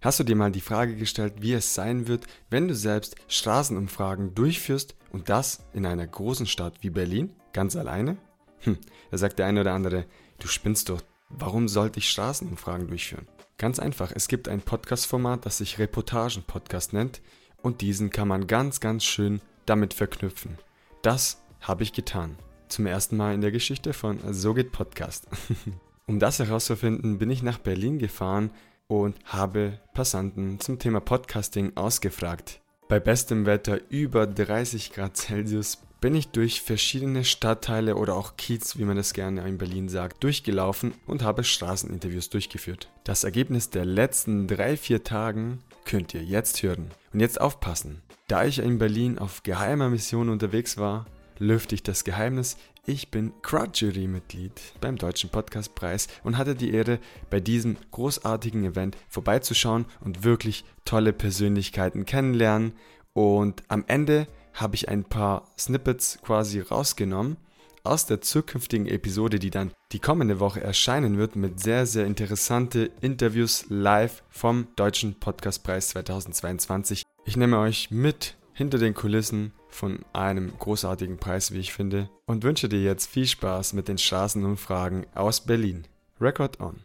Hast du dir mal die Frage gestellt, wie es sein wird, wenn du selbst Straßenumfragen durchführst und das in einer großen Stadt wie Berlin? Ganz alleine? Hm, da sagt der eine oder andere, du spinnst doch, warum sollte ich Straßenumfragen durchführen? Ganz einfach, es gibt ein Podcast-Format, das sich Reportagen-Podcast nennt und diesen kann man ganz, ganz schön damit verknüpfen. Das habe ich getan. Zum ersten Mal in der Geschichte von So geht Podcast. um das herauszufinden, bin ich nach Berlin gefahren und habe Passanten zum Thema Podcasting ausgefragt. Bei bestem Wetter über 30 Grad Celsius bin ich durch verschiedene Stadtteile oder auch Kiez, wie man das gerne in Berlin sagt, durchgelaufen und habe Straßeninterviews durchgeführt. Das Ergebnis der letzten drei, vier Tagen könnt ihr jetzt hören. Und jetzt aufpassen. Da ich in Berlin auf geheimer Mission unterwegs war, lüfte ich das Geheimnis. Ich bin Crowd-Jury-Mitglied beim Deutschen Podcastpreis und hatte die Ehre, bei diesem großartigen Event vorbeizuschauen und wirklich tolle Persönlichkeiten kennenlernen. Und am Ende habe ich ein paar Snippets quasi rausgenommen aus der zukünftigen Episode, die dann die kommende Woche erscheinen wird, mit sehr, sehr interessante Interviews live vom Deutschen Podcastpreis 2022. Ich nehme euch mit hinter den Kulissen von einem großartigen Preis, wie ich finde, und wünsche dir jetzt viel Spaß mit den Straßenumfragen aus Berlin. Record on.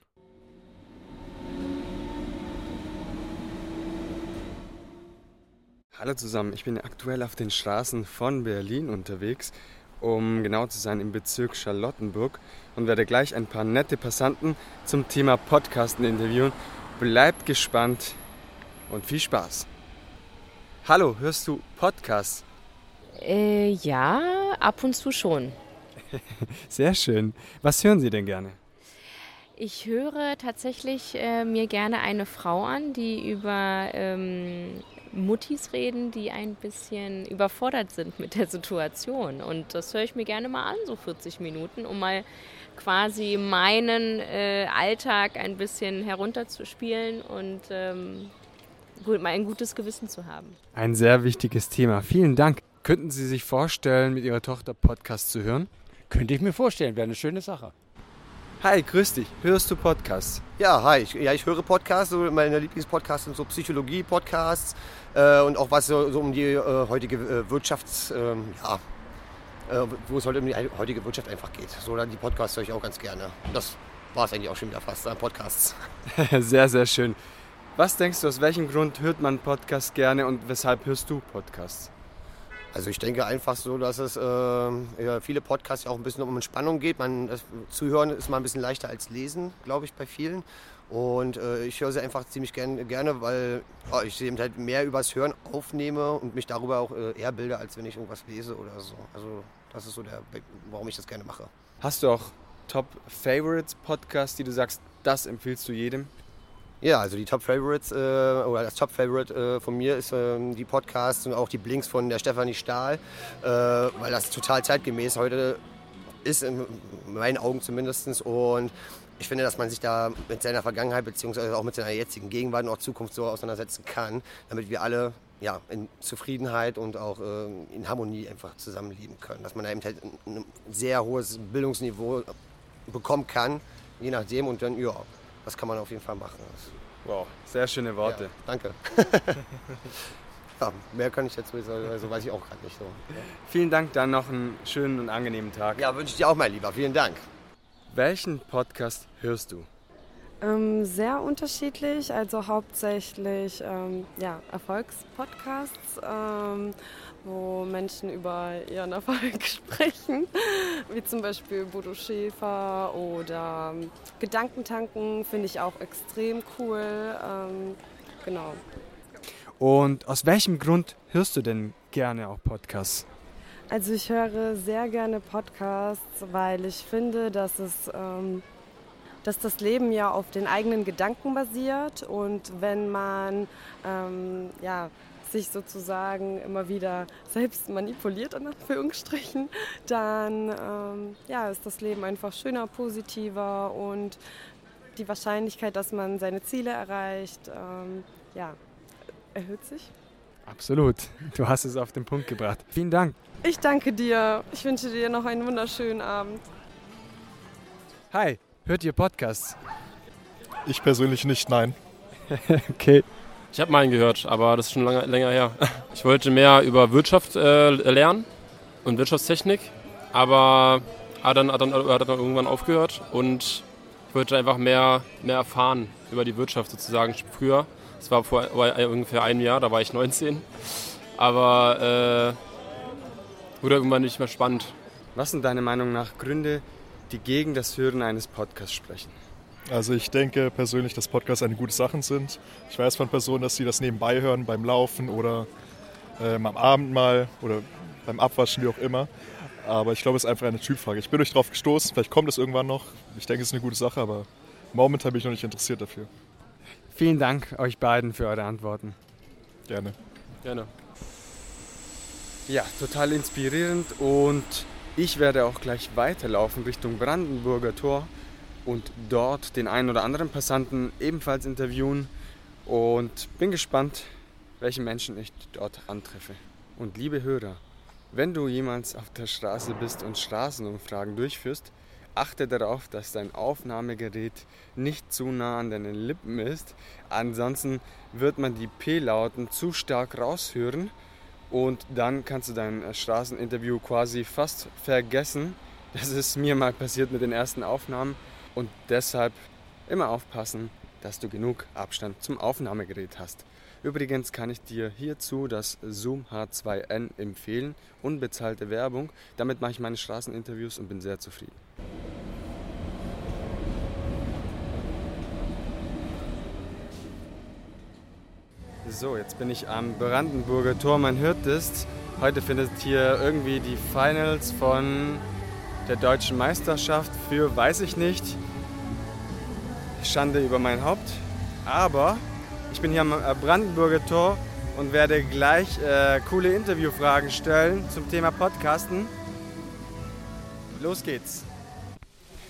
Hallo zusammen, ich bin aktuell auf den Straßen von Berlin unterwegs, um genau zu sein im Bezirk Charlottenburg und werde gleich ein paar nette Passanten zum Thema Podcasten interviewen. Bleibt gespannt und viel Spaß. Hallo, hörst du Podcasts? Äh, ja, ab und zu schon. Sehr schön. Was hören Sie denn gerne? Ich höre tatsächlich äh, mir gerne eine Frau an, die über ähm, Muttis reden, die ein bisschen überfordert sind mit der Situation. Und das höre ich mir gerne mal an, so 40 Minuten, um mal quasi meinen äh, Alltag ein bisschen herunterzuspielen und ähm, gut, mal ein gutes Gewissen zu haben. Ein sehr wichtiges Thema. Vielen Dank. Könnten Sie sich vorstellen, mit Ihrer Tochter Podcast zu hören? Könnte ich mir vorstellen, wäre eine schöne Sache. Hi, grüß dich. Hörst du Podcasts? Ja, hi. Ich, ja, ich höre Podcasts. So meine Lieblingspodcasts sind so Psychologie-Podcasts äh, und auch was so, so um die äh, heutige äh, Wirtschafts... Ähm, ja, äh, wo es heute um die heutige Wirtschaft einfach geht. So, dann die Podcasts höre ich auch ganz gerne. Das war es eigentlich auch schon wieder fast an Podcasts. sehr, sehr schön. Was denkst du, aus welchem Grund hört man Podcasts gerne und weshalb hörst du Podcasts? Also ich denke einfach so, dass es äh, ja, viele Podcasts auch ein bisschen um Entspannung geht. Man, das Zuhören ist mal ein bisschen leichter als Lesen, glaube ich, bei vielen. Und äh, ich höre sie einfach ziemlich gern, gerne, weil oh, ich eben halt mehr übers Hören aufnehme und mich darüber auch äh, eher bilde, als wenn ich irgendwas lese oder so. Also das ist so der, warum ich das gerne mache. Hast du auch Top Favorites Podcasts, die du sagst, das empfiehlst du jedem? Ja, also die Top Favorites äh, oder das Top Favorite äh, von mir ist ähm, die Podcasts und auch die Blinks von der Stefanie Stahl, äh, weil das total zeitgemäß heute ist, in meinen Augen zumindest. Und ich finde, dass man sich da mit seiner Vergangenheit bzw. auch mit seiner jetzigen Gegenwart und auch Zukunft so auseinandersetzen kann, damit wir alle ja, in Zufriedenheit und auch äh, in Harmonie einfach zusammenleben können. Dass man da eben halt ein sehr hohes Bildungsniveau bekommen kann, je nachdem. Und dann, ja, das kann man auf jeden Fall machen. Wow, sehr schöne Worte. Ja, danke. ja, mehr kann ich jetzt sagen, also weiß ich auch gerade nicht so. Ja. Vielen Dank, dann noch einen schönen und angenehmen Tag. Ja, wünsche ich dir auch, mein Lieber. Vielen Dank. Welchen Podcast hörst du? Ähm, sehr unterschiedlich, also hauptsächlich ähm, ja, Erfolgspodcasts. Ähm, wo Menschen über ihren Erfolg sprechen, wie zum Beispiel Bodo Schäfer oder Gedankentanken finde ich auch extrem cool. Ähm, genau. Und aus welchem Grund hörst du denn gerne auch Podcasts? Also ich höre sehr gerne Podcasts, weil ich finde, dass es ähm, dass das Leben ja auf den eigenen Gedanken basiert und wenn man ähm, ja, sich sozusagen immer wieder selbst manipuliert, in Anführungsstrichen, dann ähm, ja, ist das Leben einfach schöner, positiver und die Wahrscheinlichkeit, dass man seine Ziele erreicht, ähm, ja, erhöht sich. Absolut. Du hast es auf den Punkt gebracht. Vielen Dank. Ich danke dir. Ich wünsche dir noch einen wunderschönen Abend. Hi, hört ihr Podcasts? Ich persönlich nicht, nein. okay. Ich habe mal einen gehört, aber das ist schon lange, länger her. Ich wollte mehr über Wirtschaft äh, lernen und Wirtschaftstechnik, aber hat dann, hat, dann, hat dann irgendwann aufgehört und ich wollte einfach mehr, mehr erfahren über die Wirtschaft sozusagen früher. Das war vor ungefähr einem Jahr, da war ich 19. Aber äh, wurde irgendwann nicht mehr spannend. Was sind deiner Meinung nach Gründe, die gegen das Hören eines Podcasts sprechen? Also ich denke persönlich, dass Podcasts eine gute Sache sind. Ich weiß von Personen, dass sie das nebenbei hören, beim Laufen oder ähm, am Abend mal oder beim Abwaschen, wie auch immer. Aber ich glaube, es ist einfach eine Typfrage. Ich bin euch drauf gestoßen, vielleicht kommt es irgendwann noch. Ich denke, es ist eine gute Sache, aber momentan bin ich noch nicht interessiert dafür. Vielen Dank euch beiden für eure Antworten. Gerne. Gerne. Ja, total inspirierend und ich werde auch gleich weiterlaufen Richtung Brandenburger Tor und dort den einen oder anderen Passanten ebenfalls interviewen und bin gespannt, welche Menschen ich dort antreffe. Und liebe Hörer, wenn du jemals auf der Straße bist und Straßenumfragen durchführst, achte darauf, dass dein Aufnahmegerät nicht zu nah an deinen Lippen ist. Ansonsten wird man die P-Lauten zu stark raushören und dann kannst du dein Straßeninterview quasi fast vergessen. Das ist mir mal passiert mit den ersten Aufnahmen und deshalb immer aufpassen, dass du genug Abstand zum Aufnahmegerät hast. Übrigens kann ich dir hierzu das Zoom H2N empfehlen, unbezahlte Werbung. Damit mache ich meine Straßeninterviews und bin sehr zufrieden. So, jetzt bin ich am Brandenburger Tor. Man hört es. Heute findet hier irgendwie die Finals von der deutschen Meisterschaft für, weiß ich nicht. Schande über mein Haupt. Aber ich bin hier am äh, Brandenburger Tor und werde gleich äh, coole Interviewfragen stellen zum Thema Podcasten. Los geht's.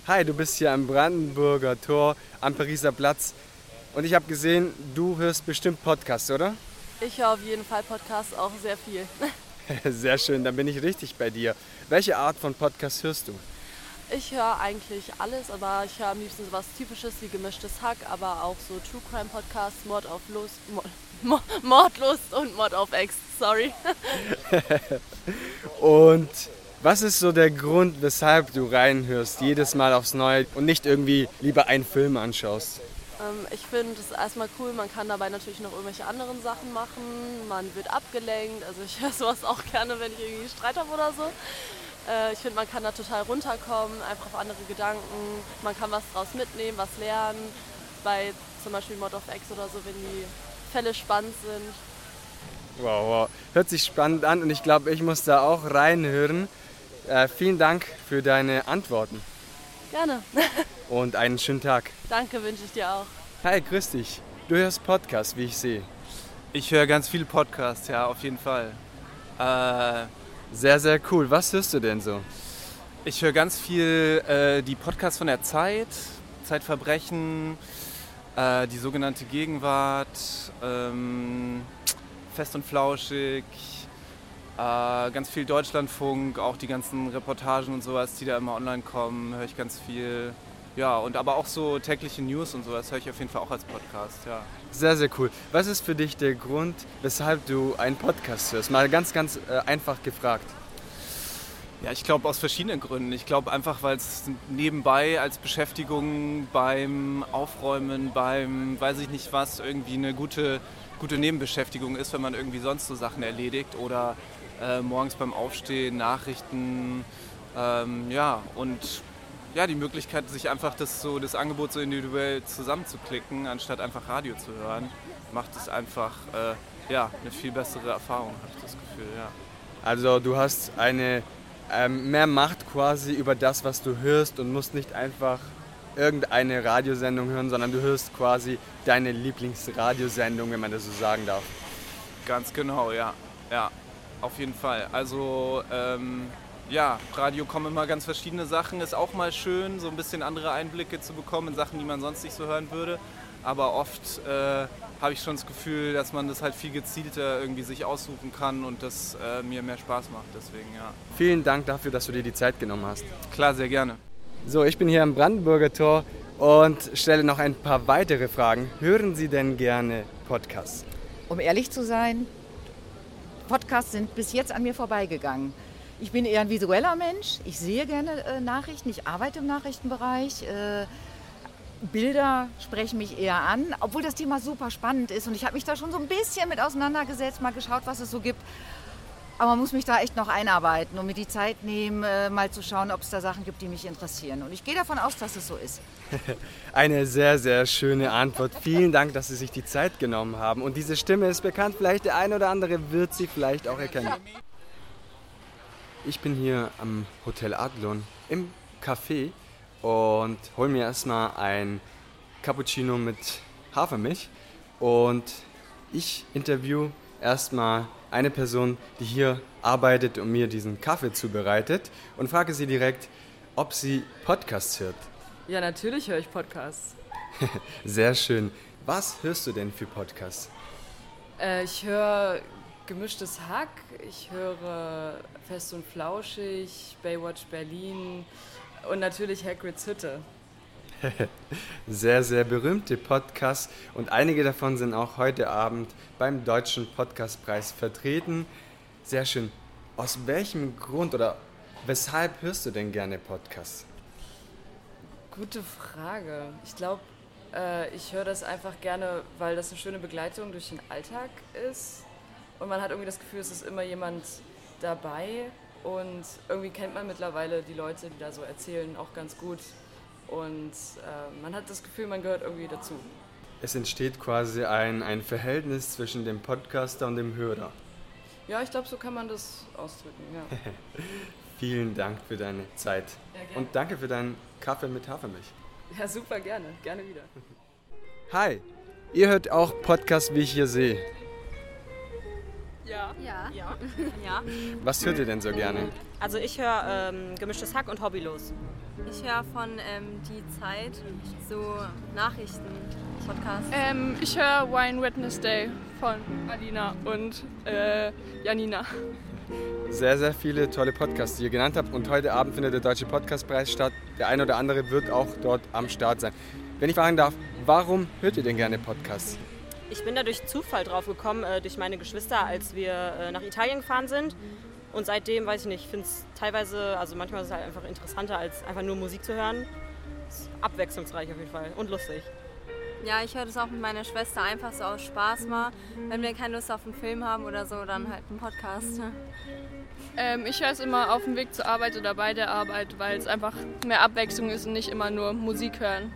Hi, du bist hier am Brandenburger Tor am Pariser Platz und ich habe gesehen, du hörst bestimmt Podcasts, oder? Ich höre auf jeden Fall Podcasts auch sehr viel. sehr schön, dann bin ich richtig bei dir. Welche Art von Podcast hörst du? Ich höre eigentlich alles, aber ich höre am liebsten sowas Typisches wie gemischtes Hack, aber auch so True Crime Podcasts, Mord auf Lust, Mord, Mordlust und Mord auf Ex, sorry. und was ist so der Grund, weshalb du reinhörst, jedes Mal aufs Neue und nicht irgendwie lieber einen Film anschaust? Ähm, ich finde es erstmal cool, man kann dabei natürlich noch irgendwelche anderen Sachen machen, man wird abgelenkt, also ich höre sowas auch gerne, wenn ich irgendwie Streit habe oder so. Äh, ich finde, man kann da total runterkommen, einfach auf andere Gedanken. Man kann was draus mitnehmen, was lernen. Bei zum Beispiel Mod of X oder so, wenn die Fälle spannend sind. Wow, wow. Hört sich spannend an und ich glaube, ich muss da auch reinhören. Äh, vielen Dank für deine Antworten. Gerne. und einen schönen Tag. Danke, wünsche ich dir auch. Hi, grüß dich. Du hörst Podcasts, wie ich sehe. Ich höre ganz viele Podcasts, ja, auf jeden Fall. Äh, sehr, sehr cool. Was hörst du denn so? Ich höre ganz viel äh, die Podcasts von der Zeit, Zeitverbrechen, äh, die sogenannte Gegenwart, ähm, Fest und Flauschig, äh, ganz viel Deutschlandfunk, auch die ganzen Reportagen und sowas, die da immer online kommen, höre ich ganz viel. Ja, und aber auch so tägliche News und sowas höre ich auf jeden Fall auch als Podcast, ja. Sehr, sehr cool. Was ist für dich der Grund, weshalb du einen Podcast hörst? Mal ganz, ganz äh, einfach gefragt. Ja, ich glaube aus verschiedenen Gründen. Ich glaube einfach, weil es nebenbei als Beschäftigung beim Aufräumen, beim weiß ich nicht was, irgendwie eine gute, gute Nebenbeschäftigung ist, wenn man irgendwie sonst so Sachen erledigt oder äh, morgens beim Aufstehen, Nachrichten, ähm, ja, und ja, die Möglichkeit, sich einfach das, so, das Angebot so individuell zusammenzuklicken, anstatt einfach Radio zu hören, macht es einfach äh, ja, eine viel bessere Erfahrung, habe ich das Gefühl. Ja. Also du hast eine ähm, mehr Macht quasi über das, was du hörst und musst nicht einfach irgendeine Radiosendung hören, sondern du hörst quasi deine Lieblingsradiosendung, wenn man das so sagen darf. Ganz genau, ja. Ja, auf jeden Fall. Also ähm, ja, Radio kommen immer ganz verschiedene Sachen. Ist auch mal schön, so ein bisschen andere Einblicke zu bekommen in Sachen, die man sonst nicht so hören würde. Aber oft äh, habe ich schon das Gefühl, dass man das halt viel gezielter irgendwie sich aussuchen kann und das äh, mir mehr Spaß macht. Deswegen, ja. Vielen Dank dafür, dass du dir die Zeit genommen hast. Klar, sehr gerne. So, ich bin hier am Brandenburger Tor und stelle noch ein paar weitere Fragen. Hören Sie denn gerne Podcasts? Um ehrlich zu sein, Podcasts sind bis jetzt an mir vorbeigegangen. Ich bin eher ein visueller Mensch. Ich sehe gerne äh, Nachrichten. Ich arbeite im Nachrichtenbereich. Äh, Bilder sprechen mich eher an, obwohl das Thema super spannend ist. Und ich habe mich da schon so ein bisschen mit auseinandergesetzt, mal geschaut, was es so gibt. Aber man muss mich da echt noch einarbeiten und mir die Zeit nehmen, äh, mal zu schauen, ob es da Sachen gibt, die mich interessieren. Und ich gehe davon aus, dass es so ist. Eine sehr, sehr schöne Antwort. Vielen Dank, dass Sie sich die Zeit genommen haben. Und diese Stimme ist bekannt. Vielleicht der eine oder andere wird sie vielleicht auch erkennen. Ich bin hier am Hotel Adlon im Café und hole mir erstmal ein Cappuccino mit Hafermilch. Und ich interview erstmal eine Person, die hier arbeitet und mir diesen Kaffee zubereitet und frage sie direkt, ob sie Podcasts hört. Ja, natürlich höre ich Podcasts. Sehr schön. Was hörst du denn für Podcasts? Äh, ich höre Gemischtes Hack, ich höre Fest und Flauschig, Baywatch Berlin und natürlich Hagrids Hütte. sehr, sehr berühmte Podcasts und einige davon sind auch heute Abend beim Deutschen Podcastpreis vertreten. Sehr schön. Aus welchem Grund oder weshalb hörst du denn gerne Podcasts? Gute Frage. Ich glaube, äh, ich höre das einfach gerne, weil das eine schöne Begleitung durch den Alltag ist. Und man hat irgendwie das Gefühl, es ist immer jemand dabei. Und irgendwie kennt man mittlerweile die Leute, die da so erzählen, auch ganz gut. Und äh, man hat das Gefühl, man gehört irgendwie dazu. Es entsteht quasi ein, ein Verhältnis zwischen dem Podcaster und dem Hörer. Ja, ich glaube, so kann man das ausdrücken, ja. Vielen Dank für deine Zeit. Ja, und danke für deinen Kaffee mit Hafermilch. Ja, super, gerne. Gerne wieder. Hi, ihr hört auch Podcasts, wie ich hier sehe. Ja. Ja. Ja. ja. Was hört ihr denn so gerne? Also ich höre ähm, gemischtes Hack und Hobbylos. Ich höre von ähm, Die Zeit so Nachrichten, Podcasts. Ähm, ich höre Wine Wednesday von Alina und äh, Janina. Sehr, sehr viele tolle Podcasts, die ihr genannt habt. Und heute Abend findet der Deutsche Podcastpreis statt. Der eine oder andere wird auch dort am Start sein. Wenn ich fragen darf, warum hört ihr denn gerne Podcasts? Ich bin da durch Zufall drauf gekommen, äh, durch meine Geschwister, als wir äh, nach Italien gefahren sind. Und seitdem, weiß ich nicht, ich finde es teilweise, also manchmal ist es halt einfach interessanter, als einfach nur Musik zu hören. Ist abwechslungsreich auf jeden Fall und lustig. Ja, ich höre das auch mit meiner Schwester einfach so aus Spaß mal. Wenn wir keine Lust auf einen Film haben oder so, dann halt einen Podcast. Ähm, ich höre es immer auf dem Weg zur Arbeit oder bei der Arbeit, weil es einfach mehr Abwechslung ist und nicht immer nur Musik hören.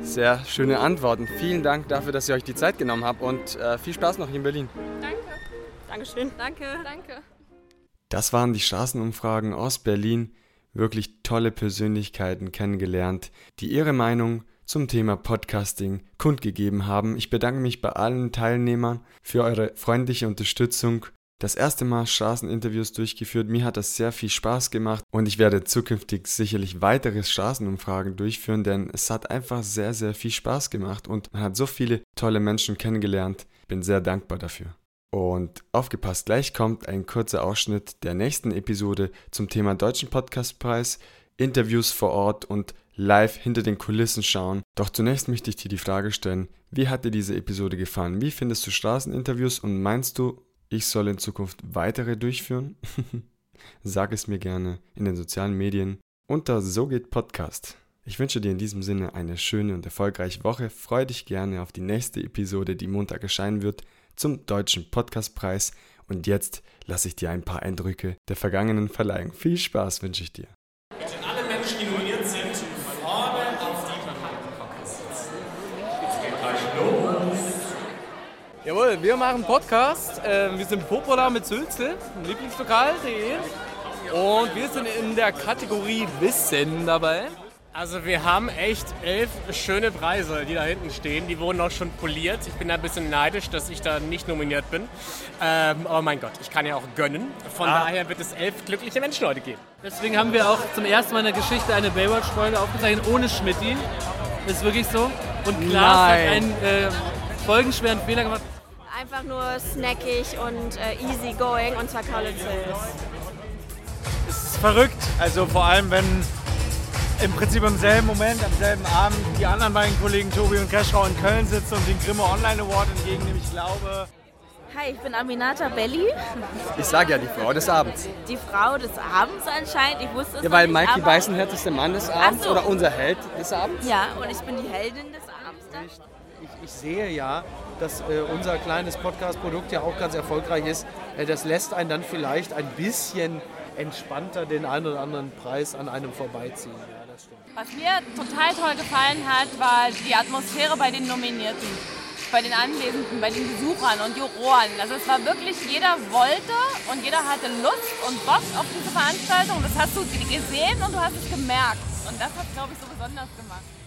Sehr schöne Antworten. Vielen Dank dafür, dass ihr euch die Zeit genommen habt und äh, viel Spaß noch hier in Berlin. Danke. Dankeschön. Danke. Danke. Das waren die Straßenumfragen aus Berlin. Wirklich tolle Persönlichkeiten kennengelernt, die ihre Meinung zum Thema Podcasting kundgegeben haben. Ich bedanke mich bei allen Teilnehmern für eure freundliche Unterstützung. Das erste Mal Straßeninterviews durchgeführt. Mir hat das sehr viel Spaß gemacht und ich werde zukünftig sicherlich weitere Straßenumfragen durchführen, denn es hat einfach sehr, sehr viel Spaß gemacht und man hat so viele tolle Menschen kennengelernt. Bin sehr dankbar dafür. Und aufgepasst, gleich kommt ein kurzer Ausschnitt der nächsten Episode zum Thema Deutschen Podcastpreis, Interviews vor Ort und live hinter den Kulissen schauen. Doch zunächst möchte ich dir die Frage stellen, wie hat dir diese Episode gefallen? Wie findest du Straßeninterviews und meinst du, ich soll in Zukunft weitere durchführen? Sag es mir gerne in den sozialen Medien unter So geht Podcast. Ich wünsche dir in diesem Sinne eine schöne und erfolgreiche Woche. Freue dich gerne auf die nächste Episode, die Montag erscheinen wird, zum Deutschen Podcastpreis. Und jetzt lasse ich dir ein paar Eindrücke der vergangenen verleihen. Viel Spaß wünsche ich dir. Alle Menschen, die nominiert sind, vorne auf die. Jetzt geht gleich los. Jawohl, wir machen Podcast. Äh, wir sind Popola mit Sülze, Lieblingslokal.de. Und wir sind in der Kategorie Wissen dabei. Also wir haben echt elf schöne Preise, die da hinten stehen. Die wurden auch schon poliert. Ich bin da ein bisschen neidisch, dass ich da nicht nominiert bin. Ähm, aber mein Gott, ich kann ja auch gönnen. Von Ah. daher wird es elf glückliche Menschen heute geben. Deswegen haben wir auch zum ersten Mal in der Geschichte eine Baywatch-Folge aufgezeichnet ohne Schmidti. Ist wirklich so. Und Klaas hat einen äh, folgenschweren Fehler gemacht. Einfach nur snackig und äh, easy going und zwar College Es ist verrückt. Also vor allem, wenn im Prinzip im selben Moment, am selben Abend die anderen beiden Kollegen Tobi und Keschrau in Köln sitzen und den Grimme Online Award entgegennehmen. Ich glaube, Hi, ich bin Aminata Belli. Ich sage ja die Frau des Abends. Die Frau des Abends anscheinend. Ich wusste es Ja, noch weil nicht, Mikey Beißenherz ist der Mann des Abends so. oder unser Held des Abends. Ja, und ich bin die Heldin des Abends. dann. Ich, ich sehe ja, dass äh, unser kleines Podcast-Produkt ja auch ganz erfolgreich ist. Äh, das lässt einen dann vielleicht ein bisschen entspannter den einen oder anderen Preis an einem vorbeiziehen. Was mir total toll gefallen hat, war die Atmosphäre bei den Nominierten, bei den Anwesenden, bei den Besuchern und Juroren. Also es war wirklich, jeder wollte und jeder hatte Lust und Bock auf diese Veranstaltung. Das hast du gesehen und du hast es gemerkt. Und das hat, glaube ich, so besonders gemacht.